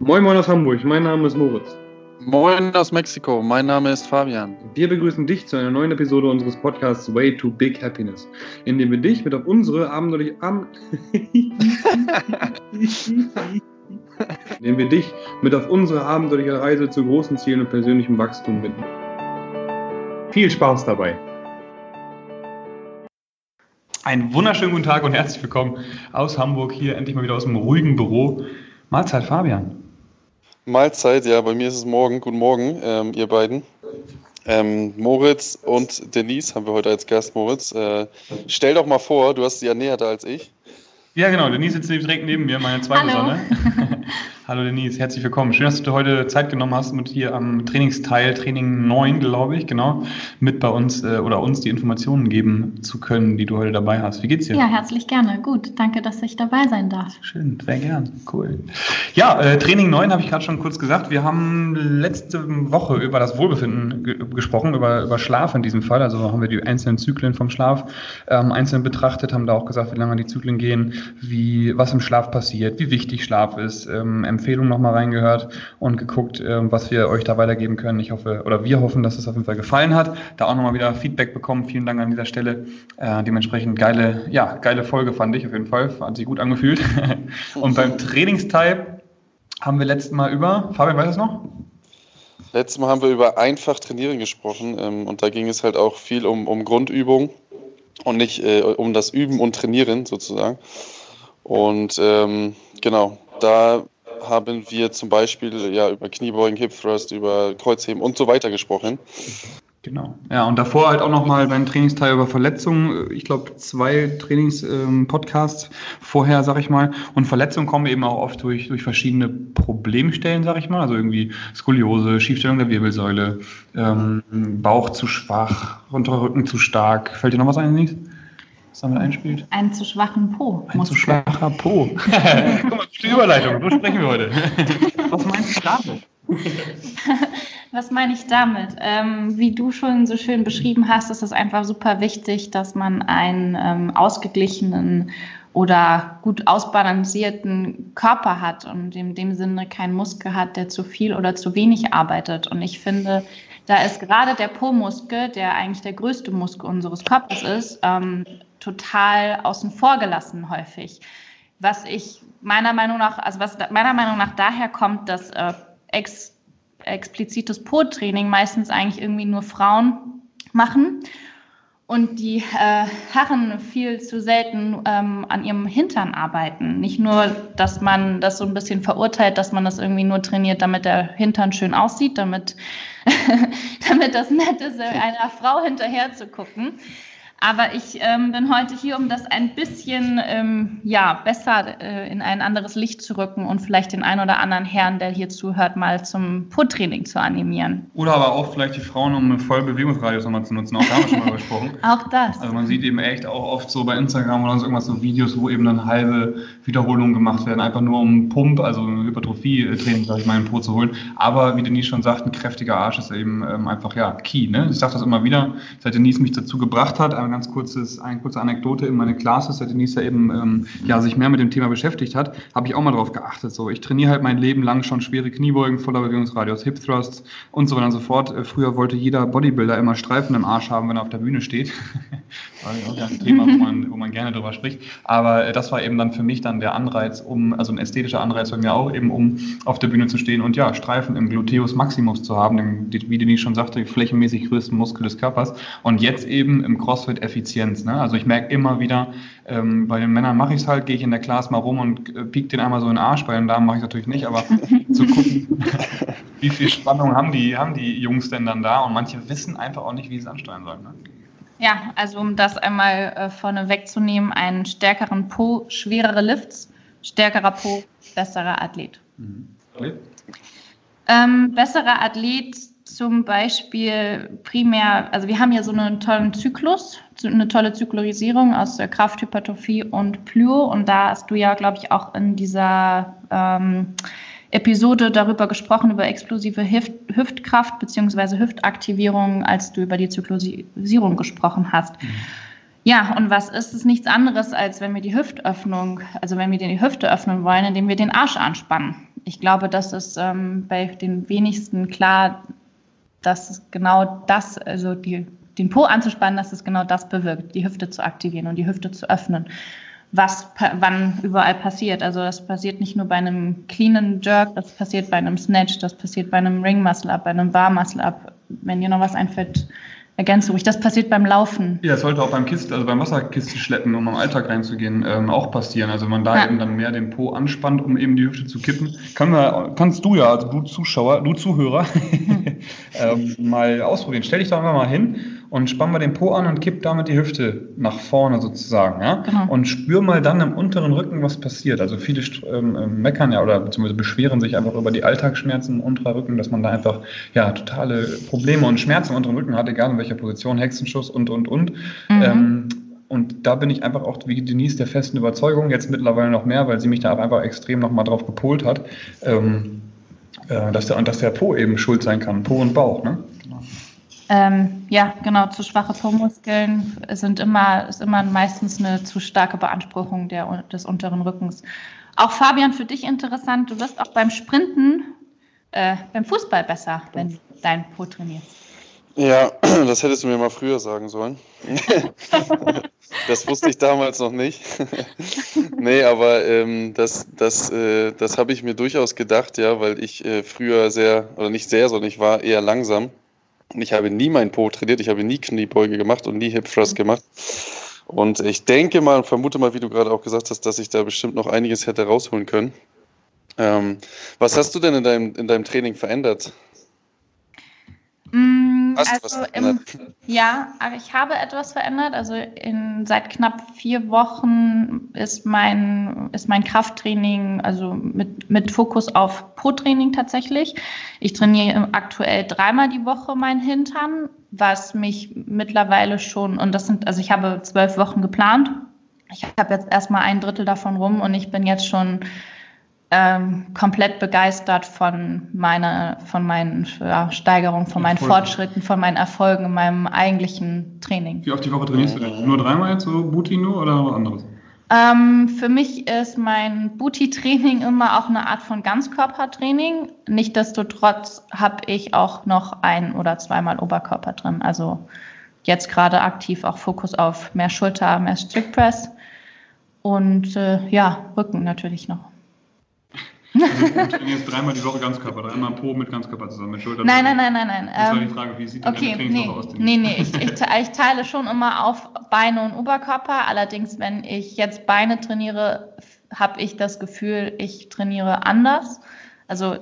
Moin Moin aus Hamburg, mein Name ist Moritz. Moin aus Mexiko, mein Name ist Fabian. Wir begrüßen dich zu einer neuen Episode unseres Podcasts Way to Big Happiness, in dem wir dich mit auf unsere abenteuerliche Am indem wir dich mit auf unsere abenteuerliche Reise zu großen Zielen und persönlichem Wachstum bitten. Viel Spaß dabei! Einen wunderschönen guten Tag und herzlich willkommen aus Hamburg, hier endlich mal wieder aus dem ruhigen Büro. Mahlzeit, Fabian. Mahlzeit, ja, bei mir ist es morgen. Guten Morgen, ähm, ihr beiden. Ähm, Moritz und Denise haben wir heute als Gast. Moritz, äh, stell doch mal vor, du hast sie ja näher da als ich. Ja, genau. Denise sitzt direkt neben mir, meine zweite Hallo. Sonne. Hallo Denise, herzlich willkommen. Schön, dass du heute Zeit genommen hast und hier am Trainingsteil, Training 9, glaube ich, genau, mit bei uns äh, oder uns die Informationen geben zu können, die du heute dabei hast. Wie geht's dir? Ja, herzlich gerne. Gut, danke, dass ich dabei sein darf. Schön, sehr gern. Cool. Ja, äh, Training 9 habe ich gerade schon kurz gesagt. Wir haben letzte Woche über das Wohlbefinden ge gesprochen, über, über Schlaf in diesem Fall. Also haben wir die einzelnen Zyklen vom Schlaf ähm, einzeln betrachtet, haben da auch gesagt, wie lange die Zyklen gehen, wie, was im Schlaf passiert, wie wichtig Schlaf ist, ähm, Empfehlungen nochmal reingehört und geguckt, ähm, was wir euch da weitergeben können. Ich hoffe, oder wir hoffen, dass es auf jeden Fall gefallen hat. Da auch nochmal wieder Feedback bekommen. Vielen Dank an dieser Stelle. Äh, dementsprechend geile, ja, geile Folge fand ich auf jeden Fall. Hat sich gut angefühlt. und beim Trainingsteil haben wir letztes Mal über, Fabian, weißt du es noch? Letztes Mal haben wir über einfach trainieren gesprochen ähm, und da ging es halt auch viel um, um Grundübung und nicht äh, um das Üben und Trainieren sozusagen. Und ähm, genau, da haben wir zum Beispiel ja über Kniebeugen, Hip Thrust, über Kreuzheben und so weiter gesprochen. Genau. Ja, und davor halt auch nochmal beim Trainingsteil über Verletzungen. Ich glaube, zwei Trainings-Podcasts vorher, sag ich mal. Und Verletzungen kommen eben auch oft durch, durch verschiedene Problemstellen, sag ich mal. Also irgendwie Skoliose, Schiefstellung der Wirbelsäule, ähm, Bauch zu schwach, unterer Rücken zu stark. Fällt dir noch was ein, Denise? Was damit einspielt? Einen zu schwachen Po. Ein zu schwacher Po. Guck mal, die Überleitung. So sprechen wir heute. Was meinst du damit? Was meine ich damit? Ähm, wie du schon so schön beschrieben hast, ist es einfach super wichtig, dass man einen ähm, ausgeglichenen oder gut ausbalancierten Körper hat und in dem Sinne keinen Muskel hat, der zu viel oder zu wenig arbeitet. Und ich finde, da ist gerade der Po-Muskel, der eigentlich der größte Muskel unseres Körpers ist, ähm, total außen vor gelassen häufig. Was ich meiner Meinung nach, also was meiner Meinung nach daher kommt, dass äh, ex, explizites Po-Training meistens eigentlich irgendwie nur Frauen machen und die äh, Herren viel zu selten ähm, an ihrem Hintern arbeiten. Nicht nur, dass man das so ein bisschen verurteilt, dass man das irgendwie nur trainiert, damit der Hintern schön aussieht, damit, damit das nett ist, einer Frau hinterher zu gucken. Aber ich ähm, bin heute hier, um das ein bisschen ähm, ja, besser äh, in ein anderes Licht zu rücken und vielleicht den einen oder anderen Herrn, der hier zuhört, mal zum Po-Training zu animieren. Oder aber auch vielleicht die Frauen, um einen vollen Bewegungsradius nochmal zu nutzen. Auch da haben wir schon mal gesprochen. Auch das. Also man sieht eben echt auch oft so bei Instagram oder so irgendwas so Videos, wo eben dann halbe Wiederholungen gemacht werden, einfach nur um Pump, also Hypertrophie-Training, sag ich mal, in Po zu holen. Aber wie Denise schon sagt, ein kräftiger Arsch ist eben ähm, einfach ja key. Ne? Ich sage das immer wieder, seit Denise mich dazu gebracht hat, ein ganz kurzes, eine kurze Anekdote in meine Classes, seit Denise ja eben ähm, ja, sich mehr mit dem Thema beschäftigt hat, habe ich auch mal drauf geachtet. So, ich trainiere halt mein Leben lang schon schwere Kniebeugen, voller Bewegungsradius, Hip Thrusts und so weiter und so fort. Äh, Früher wollte jeder Bodybuilder immer Streifen im Arsch haben, wenn er auf der Bühne steht. war ja auch ein Thema, wo man, wo man gerne drüber spricht. Aber äh, das war eben dann für mich dann der Anreiz, um, also ein ästhetischer Anreiz bei mir auch, eben um auf der Bühne zu stehen und ja, Streifen im Gluteus Maximus zu haben, die- wie Denise schon sagte, flächenmäßig größten Muskel des Körpers. Und jetzt eben im CrossFit Effizienz. Ne? Also ich merke immer wieder, ähm, bei den Männern mache ich es halt, gehe ich in der Class mal rum und äh, piek den einmal so in den Arsch. Bei den Damen mache ich es natürlich nicht, aber zu gucken, wie viel Spannung haben die, haben die Jungs denn dann da? Und manche wissen einfach auch nicht, wie sie es ansteuern sollen. Ne? Ja, also um das einmal äh, vorne wegzunehmen, einen stärkeren Po, schwerere Lifts, stärkerer Po, besserer Athlet. Okay. Ähm, besserer Athlet zum Beispiel primär, also wir haben ja so einen tollen Zyklus, eine tolle Zyklorisierung aus äh, Kraft, Hypertrophie und Plyo. Und da hast du ja, glaube ich, auch in dieser ähm, Episode darüber gesprochen, über explosive Hüft Hüftkraft bzw. Hüftaktivierung, als du über die Zyklorisierung gesprochen hast. Ja, und was ist es nichts anderes, als wenn wir die Hüftöffnung, also wenn wir die Hüfte öffnen wollen, indem wir den Arsch anspannen. ich glaube, das ist ähm, bei den wenigsten klar, dass genau das, also die, den Po anzuspannen, dass es genau das bewirkt, die Hüfte zu aktivieren und die Hüfte zu öffnen. Was wann überall passiert. Also das passiert nicht nur bei einem cleanen Jerk, das passiert bei einem Snatch, das passiert bei einem Ring Muscle Up, bei einem Bar Muscle Up. Wenn dir noch was einfällt, ergänze ruhig. Das passiert beim Laufen. Ja, es sollte auch beim Kisten, also beim Wasserkisten schleppen, um am Alltag reinzugehen, ähm, auch passieren. Also wenn man da ja. eben dann mehr den Po anspannt, um eben die Hüfte zu kippen, kann man, kannst du ja, also du Zuschauer, du Zuhörer, ähm, mal ausprobieren. Stell dich da einfach mal hin und spann mal den Po an und kipp damit die Hüfte nach vorne sozusagen, ja. Genau. Und spür mal dann im unteren Rücken, was passiert. Also viele ähm, ähm, meckern ja oder beziehungsweise beschweren sich einfach über die Alltagsschmerzen im unteren Rücken, dass man da einfach ja totale Probleme und Schmerzen im unteren Rücken hat, egal in welcher Position, Hexenschuss und und und. Mhm. Ähm, und da bin ich einfach auch wie Denise der festen Überzeugung, jetzt mittlerweile noch mehr, weil sie mich da einfach extrem nochmal drauf gepolt hat, ähm, äh, dass, der, dass der Po eben schuld sein kann, Po und Bauch. Ne? Ähm, ja, genau, zu schwache Po-Muskeln sind immer, ist immer meistens eine zu starke Beanspruchung der, des unteren Rückens. Auch Fabian, für dich interessant, du wirst auch beim Sprinten, äh, beim Fußball besser, wenn du dein Po trainierst. Ja, das hättest du mir mal früher sagen sollen. das wusste ich damals noch nicht. nee, aber ähm, das, das, äh, das habe ich mir durchaus gedacht, ja, weil ich äh, früher sehr, oder nicht sehr, sondern ich war eher langsam. Und ich habe nie mein Po trainiert, ich habe nie Kniebeuge gemacht und nie Hip Thrust gemacht. Und ich denke mal und vermute mal, wie du gerade auch gesagt hast, dass ich da bestimmt noch einiges hätte rausholen können. Ähm, was hast du denn in deinem, in deinem Training verändert? Mm also im, ja, ich habe etwas verändert. Also in, seit knapp vier Wochen ist mein, ist mein Krafttraining, also mit, mit Fokus auf Pro-Training tatsächlich. Ich trainiere aktuell dreimal die Woche mein Hintern, was mich mittlerweile schon, und das sind, also ich habe zwölf Wochen geplant. Ich habe jetzt erstmal ein Drittel davon rum und ich bin jetzt schon ähm, komplett begeistert von meiner, von meinen ja, Steigerungen, von meinen Erfolgen. Fortschritten, von meinen Erfolgen in meinem eigentlichen Training. Wie oft die Woche trainierst du denn? Nur dreimal jetzt so Booty nur oder was anderes? Ähm, für mich ist mein Booty-Training immer auch eine Art von Ganzkörpertraining. Nichtsdestotrotz habe ich auch noch ein oder zweimal Oberkörper drin. Also jetzt gerade aktiv auch Fokus auf mehr Schulter, mehr Strict Press und äh, ja, Rücken natürlich noch. Also du trainierst dreimal die Woche Ganzkörper, dreimal Po mit Ganzkörper zusammen, mit Schultern. Nein, nein, nein, nein, nein. Das war die ähm, Frage, wie sieht okay, deine nee, aus? Nee, nee, ich, ich, ich teile schon immer auf Beine und Oberkörper. Allerdings, wenn ich jetzt Beine trainiere, habe ich das Gefühl, ich trainiere anders. Also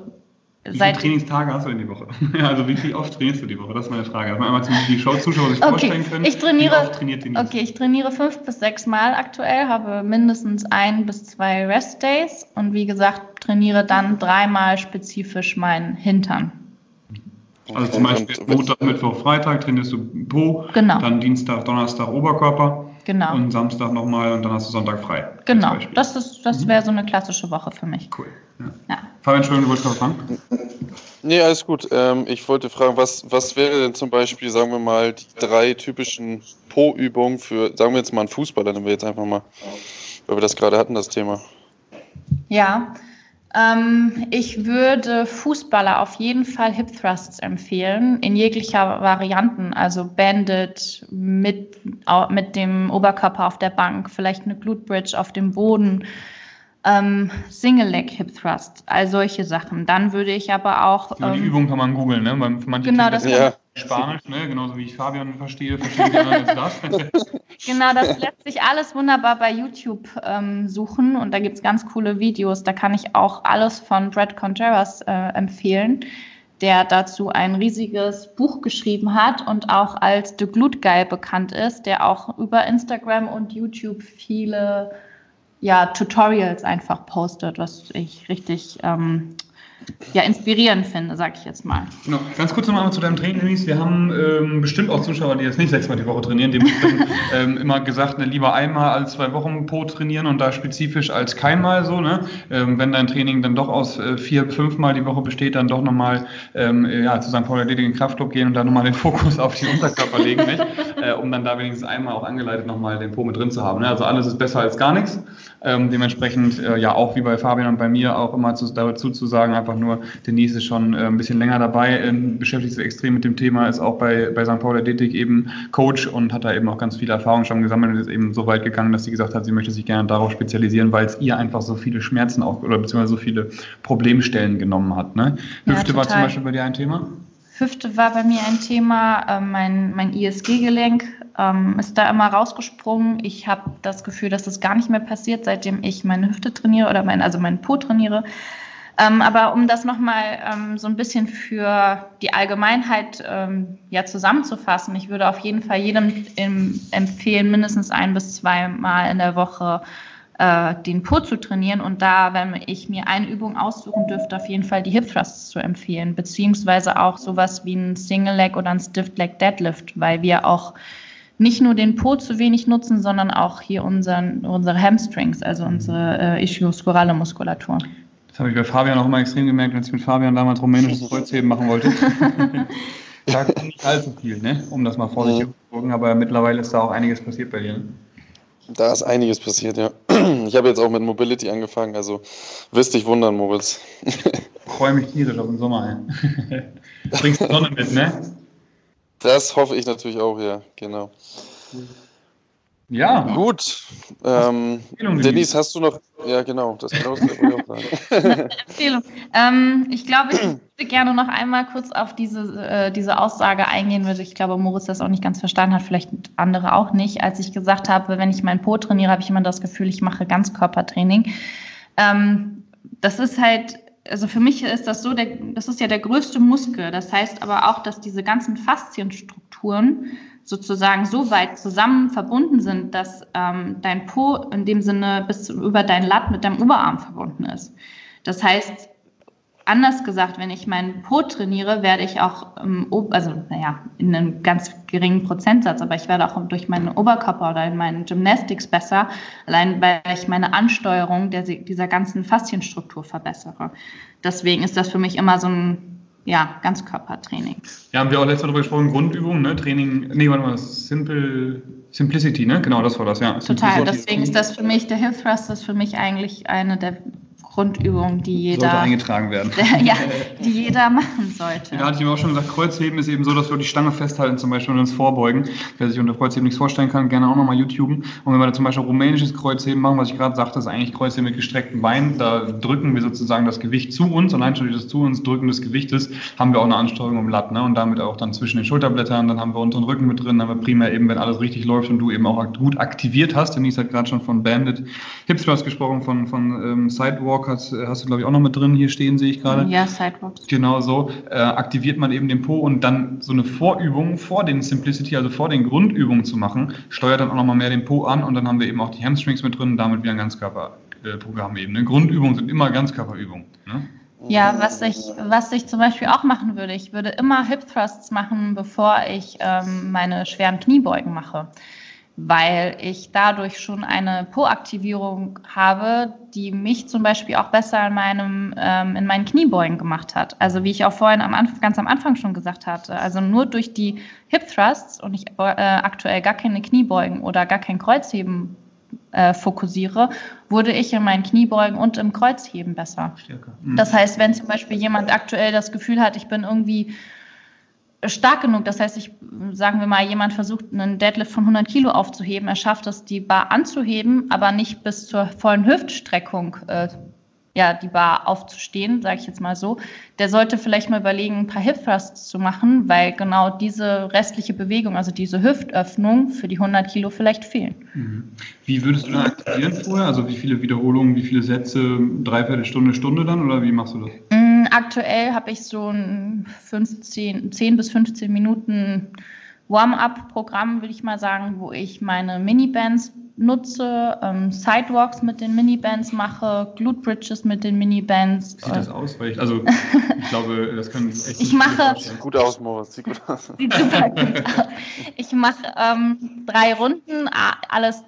wie viele Trainingstage hast du in die Woche? also wie viel oft trainierst du die Woche? Das ist meine Frage. Dass man einmal die Show-Zuschauer sich okay. vorstellen können. Ich trainiere, wie oft trainiert die Okay, ich trainiere fünf bis sechs Mal aktuell, habe mindestens ein bis zwei Rest-Days und wie gesagt, trainiere dann dreimal spezifisch meinen Hintern. Also zum Beispiel Montag, Mittwoch, Freitag trainierst du Po, genau. dann Dienstag, Donnerstag Oberkörper genau. und Samstag nochmal und dann hast du Sonntag frei. Genau, das, das mhm. wäre so eine klassische Woche für mich. Cool. Ja. Ja. Fabian, Entschuldigung, du wolltest was fragen? Nee, alles gut. Ähm, ich wollte fragen, was, was wäre denn zum Beispiel, sagen wir mal, die drei typischen Po-Übungen für, sagen wir jetzt mal einen Fußballer, nehmen wir jetzt einfach mal, weil wir das gerade hatten, das Thema. Ja, ähm, ich würde Fußballer auf jeden Fall Hip Thrusts empfehlen, in jeglicher Varianten, also Bandit mit, mit dem Oberkörper auf der Bank, vielleicht eine Glute Bridge auf dem Boden, ähm, Single Leg Hip Thrust, all solche Sachen. Dann würde ich aber auch. Ja, die ähm, Übung kann man googeln, ne? Weil manche genau, das ja. Spanisch, ne? genauso wie ich Fabian verstehe, verstehe ich anderen das. genau, das lässt sich alles wunderbar bei YouTube ähm, suchen und da gibt es ganz coole Videos. Da kann ich auch alles von Brad Contreras äh, empfehlen, der dazu ein riesiges Buch geschrieben hat und auch als The Glute Guy bekannt ist, der auch über Instagram und YouTube viele ja, Tutorials einfach postet, was ich richtig ähm, ja, inspirierend finde, sag ich jetzt mal. Genau. Ganz kurz nochmal zu deinem Training, Denise. Wir haben ähm, bestimmt auch Zuschauer, die jetzt nicht sechsmal die Woche trainieren, dem ähm, immer gesagt, ne, lieber einmal als zwei Wochen pro trainieren und da spezifisch als keinmal so. Ne? Ähm, wenn dein Training dann doch aus äh, vier, fünfmal die Woche besteht, dann doch nochmal ähm, ja, zu St. Paul Erledigen Kraftclub gehen und dann nochmal den Fokus auf die Unterkörper legen. Nicht? Äh, um dann da wenigstens einmal auch angeleitet nochmal den Po mit drin zu haben. Ne? Also alles ist besser als gar nichts. Ähm, dementsprechend äh, ja auch wie bei Fabian und bei mir auch immer zu, dazu zu sagen, einfach nur, Denise ist schon äh, ein bisschen länger dabei, äh, beschäftigt sich extrem mit dem Thema, ist auch bei, bei St. Paul Athletik eben Coach und hat da eben auch ganz viele Erfahrungen schon gesammelt und ist eben so weit gegangen, dass sie gesagt hat, sie möchte sich gerne darauf spezialisieren, weil es ihr einfach so viele Schmerzen auch oder beziehungsweise so viele Problemstellen genommen hat. Ne? Hüfte ja, war zum Beispiel bei dir ein Thema? Hüfte war bei mir ein Thema, äh, mein, mein ISG-Gelenk ähm, ist da immer rausgesprungen. Ich habe das Gefühl, dass das gar nicht mehr passiert, seitdem ich meine Hüfte trainiere oder mein, also meinen Po trainiere. Ähm, aber um das nochmal ähm, so ein bisschen für die Allgemeinheit ähm, ja, zusammenzufassen, ich würde auf jeden Fall jedem im, empfehlen, mindestens ein bis zweimal in der Woche äh, den Po zu trainieren. Und da, wenn ich mir eine Übung aussuchen dürfte, auf jeden Fall die Hip Thrusts zu empfehlen, beziehungsweise auch sowas wie ein Single Leg oder ein Stiff Leg Deadlift, weil wir auch nicht nur den Po zu wenig nutzen, sondern auch hier unseren, unsere Hamstrings, also unsere äh, Ischioskorale Muskulatur. Das habe ich bei Fabian auch immer extrem gemerkt, als ich mit Fabian damals rumänisches Kreuzheben machen wollte. da nicht allzu viel, ne? um das mal vorsichtig zu sagen, aber mittlerweile ist da auch einiges passiert bei dir. Ne? Da ist einiges passiert, ja. Ich habe jetzt auch mit Mobility angefangen, also wirst dich wundern, Moritz. Ich freue mich tierisch auf den Sommer. Bringst du Sonne mit, ne? Das hoffe ich natürlich auch, ja, genau. Ja. Gut. Ähm, Denise, hast du noch. Ja, genau, das genau das ich auch sagen. Empfehlung. Ähm, ich glaube, ich würde gerne noch einmal kurz auf diese, äh, diese Aussage eingehen, weil ich glaube, Moritz das auch nicht ganz verstanden hat, vielleicht andere auch nicht. Als ich gesagt habe, wenn ich mein Po trainiere, habe ich immer das Gefühl, ich mache Ganzkörpertraining. Ähm, das ist halt also für mich ist das so, der, das ist ja der größte Muskel. Das heißt aber auch, dass diese ganzen Faszienstrukturen sozusagen so weit zusammen verbunden sind, dass ähm, dein Po in dem Sinne bis über dein Latt mit deinem Oberarm verbunden ist. Das heißt, anders gesagt, wenn ich meinen Po trainiere, werde ich auch, ähm, also naja, in einem ganz geringen Prozentsatz, aber ich werde auch durch meinen Oberkörper oder in meinen Gymnastics besser, allein weil ich meine Ansteuerung der, dieser ganzen Faszienstruktur verbessere. Deswegen ist das für mich immer so ein ja, Ganzkörpertraining. Ja, haben wir auch letztes Mal darüber gesprochen, Grundübungen, ne? Training, nee, warte mal, Simple, Simplicity, ne? Genau, das war das, ja. Total, deswegen ist das für mich, der Hip Thrust ist für mich eigentlich eine der Grundübung, die jeder. Sollte eingetragen werden. ja, die jeder machen sollte. Ja, hatte ich ihm auch schon gesagt, Kreuzheben ist eben so, dass wir die Stange festhalten, zum Beispiel und uns vorbeugen. Wer sich unter Kreuzheben nichts vorstellen kann, gerne auch nochmal YouTuben. Und wenn wir da zum Beispiel rumänisches Kreuzheben machen, was ich gerade sagte, ist eigentlich Kreuzheben mit gestreckten Beinen. Da drücken wir sozusagen das Gewicht zu uns, schon durch das zu uns Drücken des Gewichtes haben wir auch eine Ansteuerung im Latt. Ne? Und damit auch dann zwischen den Schulterblättern, dann haben wir unteren Rücken mit drin, dann haben wir primär eben, wenn alles richtig läuft und du eben auch gut aktiviert hast. Denise hat gerade schon von Bandit Hip Thrust gesprochen, von, von ähm, Sidewalk hast, hast du, glaube ich, auch noch mit drin. Hier stehen, sehe ich gerade. Ja, Sidewalks. Genau so. Äh, aktiviert man eben den Po und dann so eine Vorübung vor den Simplicity, also vor den Grundübungen zu machen, steuert dann auch nochmal mehr den Po an und dann haben wir eben auch die Hamstrings mit drin und damit wieder ein Ganzkörperprogramm eben. Ne? Grundübungen sind immer Ganzkörperübungen. Ne? Ja, was ich, was ich zum Beispiel auch machen würde, ich würde immer Hip Thrusts machen, bevor ich ähm, meine schweren Kniebeugen mache weil ich dadurch schon eine Po-Aktivierung habe, die mich zum Beispiel auch besser in, meinem, ähm, in meinen Kniebeugen gemacht hat. Also wie ich auch vorhin am Anfang, ganz am Anfang schon gesagt hatte, also nur durch die Hip Thrusts und ich äh, aktuell gar keine Kniebeugen oder gar kein Kreuzheben äh, fokussiere, wurde ich in meinen Kniebeugen und im Kreuzheben besser. Stärker. Mhm. Das heißt, wenn zum Beispiel jemand aktuell das Gefühl hat, ich bin irgendwie stark genug. Das heißt, ich, sagen wir mal, jemand versucht, einen Deadlift von 100 Kilo aufzuheben. Er schafft es, die Bar anzuheben, aber nicht bis zur vollen Hüftstreckung äh, ja, die Bar aufzustehen, sage ich jetzt mal so. Der sollte vielleicht mal überlegen, ein paar Hip Thrusts zu machen, weil genau diese restliche Bewegung, also diese Hüftöffnung für die 100 Kilo vielleicht fehlen. Mhm. Wie würdest du da aktivieren vorher? Also wie viele Wiederholungen, wie viele Sätze, dreiviertel Stunde, Stunde dann oder wie machst du das? Mhm aktuell habe ich so ein 15, 10 bis 15 Minuten Warm-up-Programm, würde ich mal sagen, wo ich meine Minibands nutze, ähm, Sidewalks mit den Minibands mache, Glute Bridges mit den Minibands. Sieht das aus? Weil ich, also, ich glaube, das können echt Ich mache. Sieht gut aus, Moritz. Sieht gut aus. Sieht super gut aus. Ich mache ähm, drei Runden, alles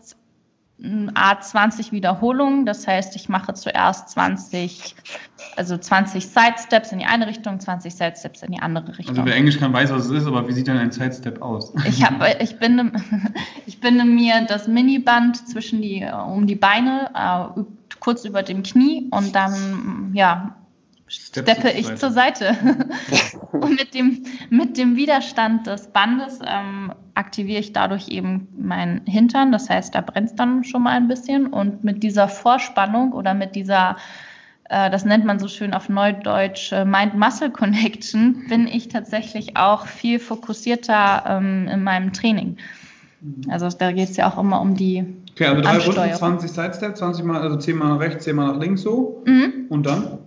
A20 Wiederholungen. Das heißt, ich mache zuerst 20, also 20 Sidesteps in die eine Richtung, 20 Sidesteps in die andere Richtung. Also wer Englisch kann, weiß, was es ist, aber wie sieht denn ein Sidestep aus? Ich, hab, ich, binde, ich binde mir das Miniband zwischen die, um die Beine, äh, kurz über dem Knie und dann, ja, steppe ich zur Seite. und mit dem, mit dem Widerstand des Bandes ähm, aktiviere ich dadurch eben meinen Hintern. Das heißt, da brennt es dann schon mal ein bisschen. Und mit dieser Vorspannung oder mit dieser, äh, das nennt man so schön auf Neudeutsch, äh, Mind-Muscle-Connection, bin ich tatsächlich auch viel fokussierter ähm, in meinem Training. Also da geht es ja auch immer um die. Okay, also drei Runden, 20 Sidestep, 20 mal, also 10 mal nach rechts, 10 mal nach links so. Mhm. Und dann?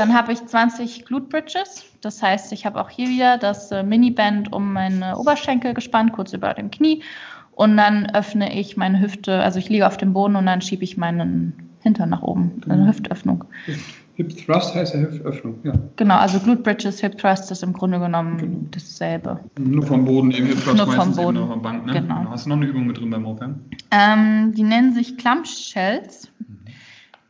Dann habe ich 20 Glute Bridges. Das heißt, ich habe auch hier wieder das äh, Miniband um meine Oberschenkel gespannt, kurz über dem Knie. Und dann öffne ich meine Hüfte, also ich liege auf dem Boden und dann schiebe ich meinen Hintern nach oben. Eine mhm. Hüftöffnung. Hip Thrust heißt ja Hüftöffnung, ja. Genau, also Glute Bridges, Hip Thrust ist im Grunde genommen genau. dasselbe. Nur vom Boden, eben Hip Thrust Nur vom Boden. Eben auf der Bank, ne? Genau. Hast du noch eine Übung mit drin beim Open? Ähm, die nennen sich Clump Shells. Mhm.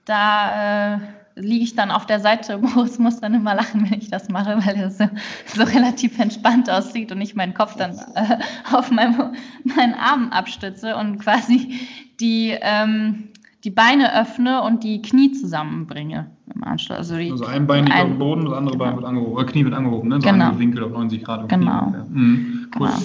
Da äh, liege ich dann auf der Seite. Moritz muss dann immer lachen, wenn ich das mache, weil er so, so relativ entspannt aussieht und ich meinen Kopf dann äh, auf meinem, meinen Arm abstütze und quasi die, ähm, die Beine öffne und die Knie zusammenbringe im Anschluss. Also, die, also ein Bein liegt ein, auf dem Boden, das andere genau. Bein wird angehoben, oder Knie wird angehoben, ne? So genau. Winkel auf 90 Grad. Genau. Mhm. cool. genau.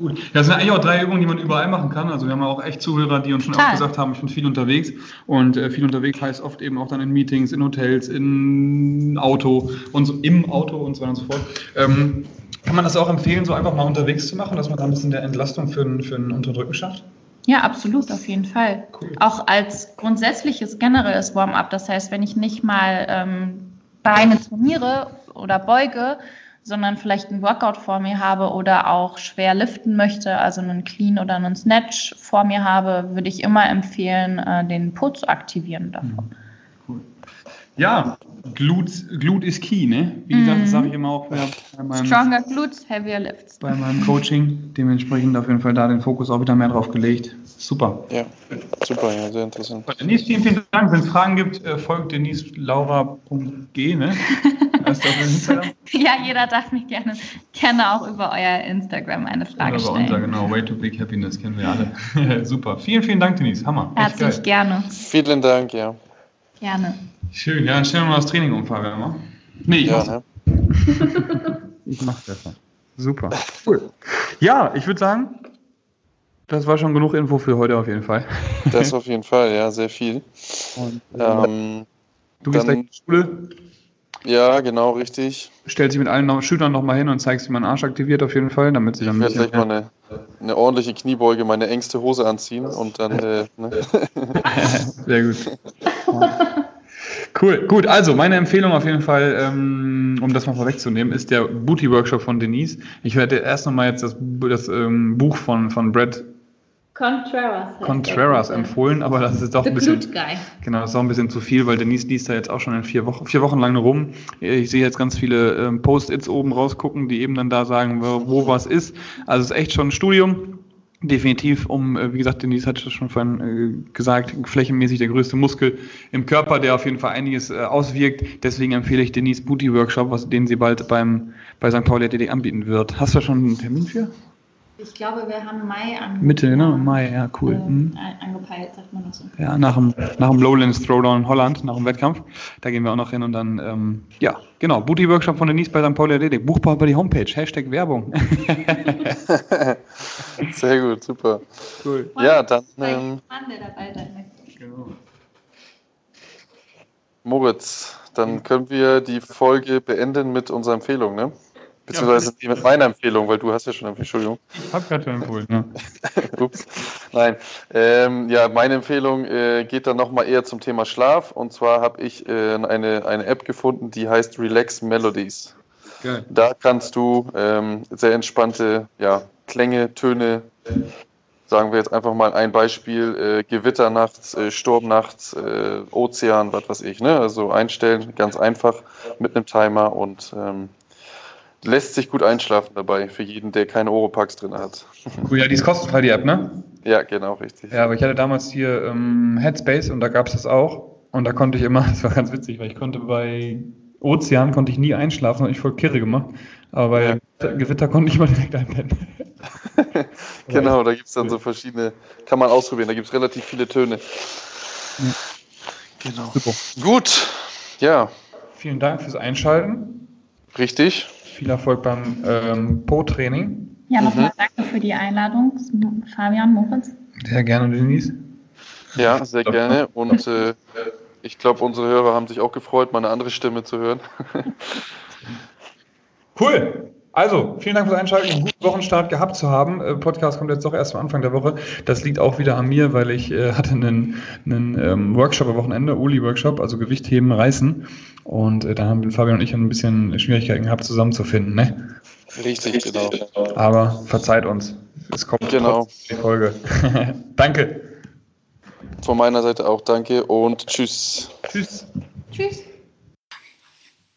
Gut. Das sind eigentlich auch drei Übungen, die man überall machen kann. Also wir haben auch echt Zuhörer, die uns schon Total. auch gesagt haben, ich bin viel unterwegs. Und äh, viel unterwegs heißt oft eben auch dann in Meetings, in Hotels, in Auto und so im Auto und so weiter und so fort. Ähm, kann man das auch empfehlen, so einfach mal unterwegs zu machen, dass man da ein bisschen der Entlastung für, für ein Unterdrücken schafft? Ja, absolut, auf jeden Fall. Cool. Auch als grundsätzliches generelles Warm-up. Das heißt, wenn ich nicht mal ähm, Beine trainiere oder beuge, sondern vielleicht ein Workout vor mir habe oder auch schwer liften möchte, also einen Clean oder einen Snatch vor mir habe, würde ich immer empfehlen, äh, den Po zu aktivieren davon. Mhm. Cool. Ja, Glut, Glut ist key, ne? Wie gesagt, mm. das sage ich immer auch bei meinem, Stronger Glutes, heavier Lifts. Bei meinem Coaching. Dementsprechend auf jeden Fall da den Fokus auch wieder mehr drauf gelegt. Super. Ja, super, ja, sehr interessant. Denise, vielen, vielen Dank. Wenn es Fragen gibt, äh, folgt Denise Laura.g, ne? ja, jeder darf mich gerne, gerne auch über euer Instagram eine Frage oder stellen. Unser, genau, Way to Big Happiness kennen wir alle. Super. Vielen, vielen Dank, Denise. Hammer. Herzlich gerne. Vielen Dank, ja. Gerne. Schön, ja, dann stellen wir mal das Training um, Fabian. Mal. Nee, ich ja. Ne? ich mach's besser. Super. Cool. Ja, ich würde sagen, das war schon genug Info für heute auf jeden Fall. Das auf jeden Fall, ja, sehr viel. Und, ähm, du gehst gleich in die Schule. Ja, genau, richtig. Stellt sich mit allen Schülern nochmal hin und zeigst, wie man Arsch aktiviert auf jeden Fall, damit sie dann. Ich werde gleich mal eine, eine, ordentliche Kniebeuge, meine engste Hose anziehen und dann. Äh, ne? Sehr gut. Cool, gut. Also meine Empfehlung auf jeden Fall, ähm, um das mal vorwegzunehmen, ist der Booty Workshop von Denise. Ich werde erst nochmal jetzt das, das ähm, Buch von, von Brad Contreras, Contreras empfohlen, aber das ist doch ein bisschen. Genau, das ist auch ein bisschen zu viel, weil Denise liest da jetzt auch schon in vier Wochen, vier Wochen lang rum. Ich sehe jetzt ganz viele ähm, Post-its oben rausgucken, die eben dann da sagen, wo, wo was ist. Also es ist echt schon ein Studium. Definitiv, um, äh, wie gesagt, Denise hat es schon vorhin äh, gesagt, flächenmäßig der größte Muskel im Körper, der auf jeden Fall einiges äh, auswirkt. Deswegen empfehle ich Denise Booty Workshop, was, den sie bald beim, bei St. Pauli ATD anbieten wird. Hast du da schon einen Termin für? Ich glaube, wir haben Mai an. Mitte, ne? Mai, ja, cool. Äh, mhm. Angepeilt, sagt man das so. Ja, nach dem, nach dem Lowlands Throwdown in Holland, nach dem Wettkampf. Da gehen wir auch noch hin und dann, ähm, ja, genau. Booty Workshop von Denise bei St. Pauli Athletic. Buchbar über die Homepage. Hashtag Werbung. Sehr gut, super. Cool. Ja, dann. Ähm, genau. Moritz, dann können wir die Folge beenden mit unserer Empfehlung, ne? Beziehungsweise ja, mit meiner Empfehlung, weil du hast ja schon eine Entschuldigung. Ich habe gerade schon empfohlen, ne? Ups. Nein. Ähm, ja, meine Empfehlung äh, geht dann nochmal eher zum Thema Schlaf. Und zwar habe ich äh, eine, eine App gefunden, die heißt Relax Melodies. Geil. Da kannst du ähm, sehr entspannte ja, Klänge, Töne, sagen wir jetzt einfach mal ein Beispiel, äh, Gewitter nachts, äh, Sturm nachts, äh, Ozean, was weiß ich, ne? Also einstellen, ganz einfach mit einem Timer und ähm, lässt sich gut einschlafen dabei, für jeden, der keine Oropax drin hat. Cool, ja, die ist kostenfrei, die App, ne? Ja, genau, richtig. Ja, aber ich hatte damals hier ähm, Headspace und da gab es das auch. Und da konnte ich immer, das war ganz witzig, weil ich konnte bei Ozean konnte ich nie einschlafen, habe ich voll kirre gemacht. Aber bei ja. Gewitter konnte ich mal direkt einpennen. genau, da gibt es dann so verschiedene, kann man ausprobieren, da gibt es relativ viele Töne. Ja. Genau. Super. Gut, ja. Vielen Dank fürs Einschalten. Richtig. Viel Erfolg beim ähm, Po-Training. Ja, nochmal mhm. danke für die Einladung, Fabian Moritz. Sehr gerne, Denise. Ja, sehr gerne. Und äh, ich glaube, unsere Hörer haben sich auch gefreut, mal eine andere Stimme zu hören. cool. Also, vielen Dank fürs Einschalten, einen guten Wochenstart gehabt zu haben. Äh, Podcast kommt jetzt doch erst am Anfang der Woche. Das liegt auch wieder an mir, weil ich äh, hatte einen, einen ähm, Workshop am Wochenende, Uli-Workshop, also Gewichtheben, Reißen. Und äh, da haben Fabian und ich ein bisschen Schwierigkeiten gehabt, zusammenzufinden. Ne? Richtig, genau. Aber verzeiht uns. Es kommt genau. die Folge. danke. Von meiner Seite auch danke und tschüss. Tschüss. Tschüss.